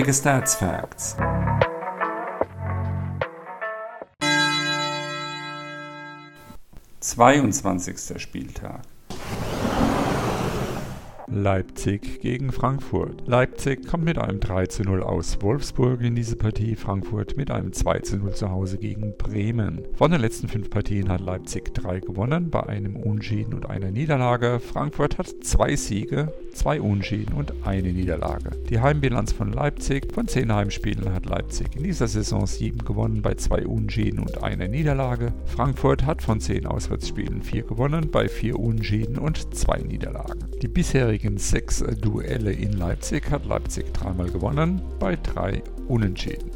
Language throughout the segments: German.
Bundesliga Stats Facts. Zweiundzwanzigster Spieltag. Leipzig gegen Frankfurt. Leipzig kommt mit einem 3 zu 0 aus Wolfsburg in diese Partie, Frankfurt mit einem 2 zu 0 zu Hause gegen Bremen. Von den letzten fünf Partien hat Leipzig drei gewonnen, bei einem Unschieden und einer Niederlage. Frankfurt hat zwei Siege, zwei Unschieden und eine Niederlage. Die Heimbilanz von Leipzig, von zehn Heimspielen hat Leipzig in dieser Saison sieben gewonnen, bei zwei Unschieden und einer Niederlage. Frankfurt hat von zehn Auswärtsspielen vier gewonnen, bei vier Unschieden und zwei Niederlagen. Die bisherige bisherigen sechs Duelle in Leipzig hat Leipzig dreimal gewonnen, bei drei Unentschieden.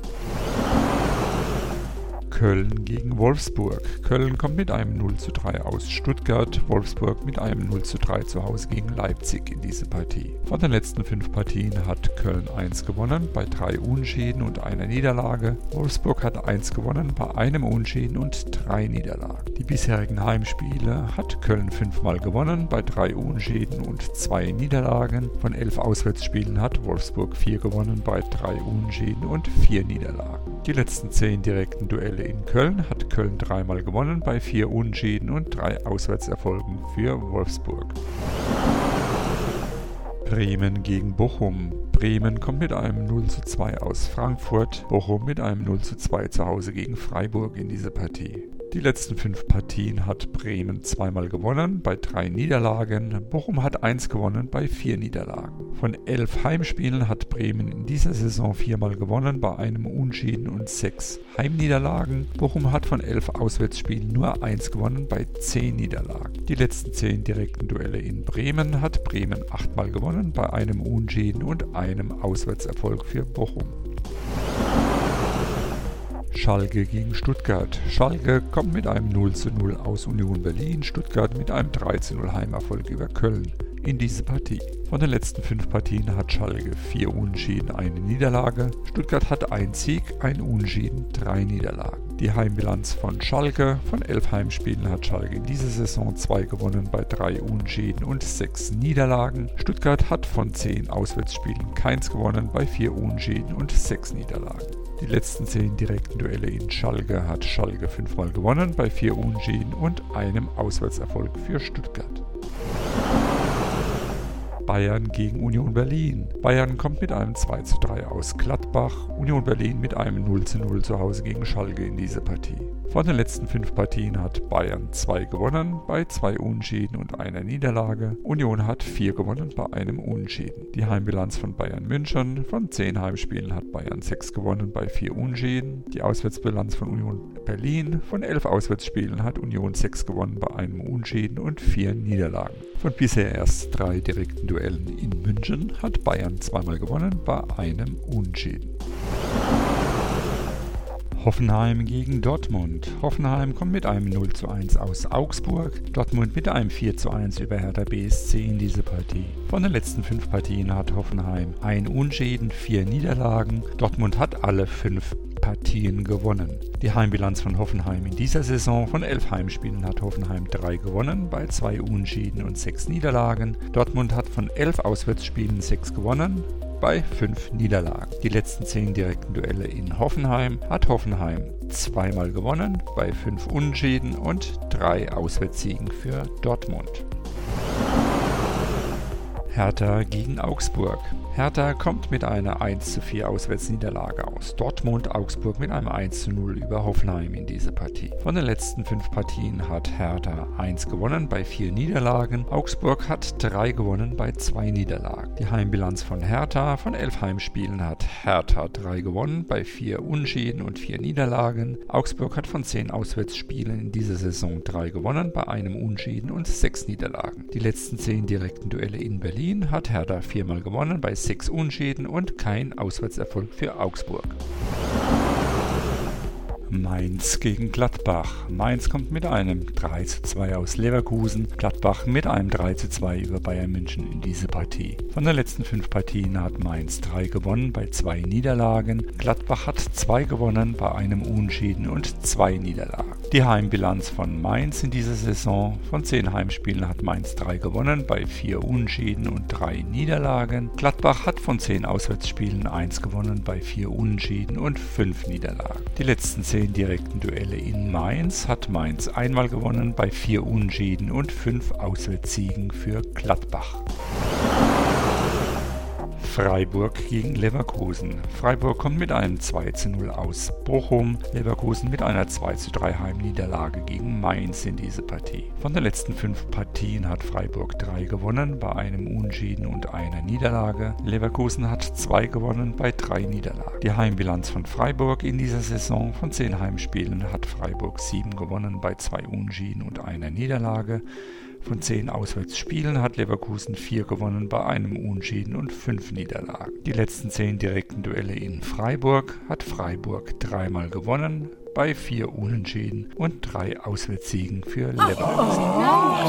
Köln gegen Wolfsburg. Köln kommt mit einem 0 zu 3 aus Stuttgart, Wolfsburg mit einem 0 zu 3 zu Hause gegen Leipzig in diese Partie. Von den letzten fünf Partien hat Köln 1 gewonnen, bei drei Unschäden und einer Niederlage. Wolfsburg hat 1 gewonnen, bei einem Unschäden und drei Niederlagen. Die bisherigen Heimspiele hat Köln fünfmal gewonnen, bei drei Unschäden und zwei Niederlagen. Von elf Auswärtsspielen hat Wolfsburg vier gewonnen, bei drei Unschäden und vier Niederlagen. Die letzten zehn direkten Duelle in Köln hat Köln dreimal gewonnen bei vier Unentschieden und drei Auswärtserfolgen für Wolfsburg. Bremen gegen Bochum. Bremen kommt mit einem 0 zu 2 aus Frankfurt, Bochum mit einem 0 zu 2 zu Hause gegen Freiburg in diese Partie. Die letzten fünf Partien hat Bremen zweimal gewonnen, bei drei Niederlagen. Bochum hat eins gewonnen, bei vier Niederlagen. Von elf Heimspielen hat Bremen in dieser Saison viermal gewonnen, bei einem Unschieden und sechs Heimniederlagen. Bochum hat von elf Auswärtsspielen nur eins gewonnen, bei zehn Niederlagen. Die letzten zehn direkten Duelle in Bremen hat Bremen achtmal gewonnen, bei einem Unschieden und einem Auswärtserfolg für Bochum. Schalke gegen Stuttgart. Schalke kommt mit einem 0 zu 0 aus Union Berlin, Stuttgart mit einem 3 zu 0 Heimerfolg über Köln in diese Partie. Von den letzten fünf Partien hat Schalke vier Unentschieden, eine Niederlage. Stuttgart hat ein Sieg, ein Unentschieden, drei Niederlagen. Die Heimbilanz von Schalke. Von elf Heimspielen hat Schalke in dieser Saison zwei gewonnen bei drei Unentschieden und sechs Niederlagen. Stuttgart hat von zehn Auswärtsspielen keins gewonnen bei vier Unentschieden und sechs Niederlagen. Die letzten zehn direkten Duelle in Schalke hat Schalke fünfmal gewonnen bei vier Unentschieden und einem Auswärtserfolg für Stuttgart. Bayern gegen Union Berlin. Bayern kommt mit einem 2 zu 3 aus Gladbach, Union Berlin mit einem 0 zu 0 zu Hause gegen Schalke in diese Partie. Von den letzten fünf Partien hat Bayern zwei gewonnen, bei zwei Unentschieden und einer Niederlage. Union hat vier gewonnen, bei einem Unentschieden. Die Heimbilanz von Bayern München. Von zehn Heimspielen hat Bayern sechs gewonnen, bei vier Unentschieden. Die Auswärtsbilanz von Union Berlin. Von elf Auswärtsspielen hat Union sechs gewonnen, bei einem Unentschieden und vier Niederlagen. Von bisher erst drei direkten Duellen in München hat Bayern zweimal gewonnen, bei einem Unentschieden. Hoffenheim gegen Dortmund. Hoffenheim kommt mit einem 0 zu 1 aus Augsburg, Dortmund mit einem 4 zu 1 über Hertha BSC in diese Partie. Von den letzten fünf Partien hat Hoffenheim ein Unschäden, vier Niederlagen. Dortmund hat alle fünf Partien gewonnen. Die Heimbilanz von Hoffenheim in dieser Saison von elf Heimspielen hat Hoffenheim drei gewonnen, bei zwei Unschäden und sechs Niederlagen. Dortmund hat von elf Auswärtsspielen sechs gewonnen, bei fünf Niederlagen. Die letzten zehn direkten Duelle in Hoffenheim hat Hoffenheim zweimal gewonnen, bei fünf Unentschieden und drei Auswärtssiegen für Dortmund. Hertha gegen Augsburg. Hertha kommt mit einer 1 zu 4 Auswärtsniederlage aus. Dortmund Augsburg mit einem 1 zu 0 über Hoffenheim in diese Partie. Von den letzten fünf Partien hat Hertha 1 gewonnen bei vier Niederlagen. Augsburg hat 3 gewonnen bei zwei Niederlagen. Die Heimbilanz von Hertha von elf Heimspielen hat Hertha 3 gewonnen bei vier Unschieden und vier Niederlagen. Augsburg hat von 10 Auswärtsspielen in dieser Saison 3 gewonnen bei einem Unschieden und sechs Niederlagen. Die letzten 10 direkten Duelle in Berlin hat Hertha viermal gewonnen bei sechs Unschäden und kein Auswärtserfolg für Augsburg. Mainz gegen Gladbach. Mainz kommt mit einem 3 zu 2 aus Leverkusen, Gladbach mit einem 3 zu 2 über Bayern München in diese Partie. Von den letzten fünf Partien hat Mainz drei gewonnen bei zwei Niederlagen, Gladbach hat zwei gewonnen bei einem Unentschieden und zwei Niederlagen. Die Heimbilanz von Mainz in dieser Saison. Von 10 Heimspielen hat Mainz 3 gewonnen, bei 4 Unentschieden und 3 Niederlagen. Gladbach hat von 10 Auswärtsspielen 1 gewonnen, bei 4 Unentschieden und 5 Niederlagen. Die letzten 10 direkten Duelle in Mainz hat Mainz einmal gewonnen, bei 4 Unentschieden und 5 Auswärtssiegen für Gladbach. Freiburg gegen Leverkusen. Freiburg kommt mit einem 2 zu 0 aus Bochum, Leverkusen mit einer 2 zu 3 Heimniederlage gegen Mainz in diese Partie. Von den letzten fünf Partien hat Freiburg drei gewonnen, bei einem Unentschieden und einer Niederlage. Leverkusen hat zwei gewonnen, bei drei Niederlagen. Die Heimbilanz von Freiburg in dieser Saison von zehn Heimspielen hat Freiburg sieben gewonnen, bei zwei Unentschieden und einer Niederlage. Von zehn Auswärtsspielen hat Leverkusen vier gewonnen bei einem Unentschieden und fünf Niederlagen. Die letzten zehn direkten Duelle in Freiburg hat Freiburg dreimal gewonnen bei vier Unentschieden und drei Auswärtssiegen für Leverkusen. Oh,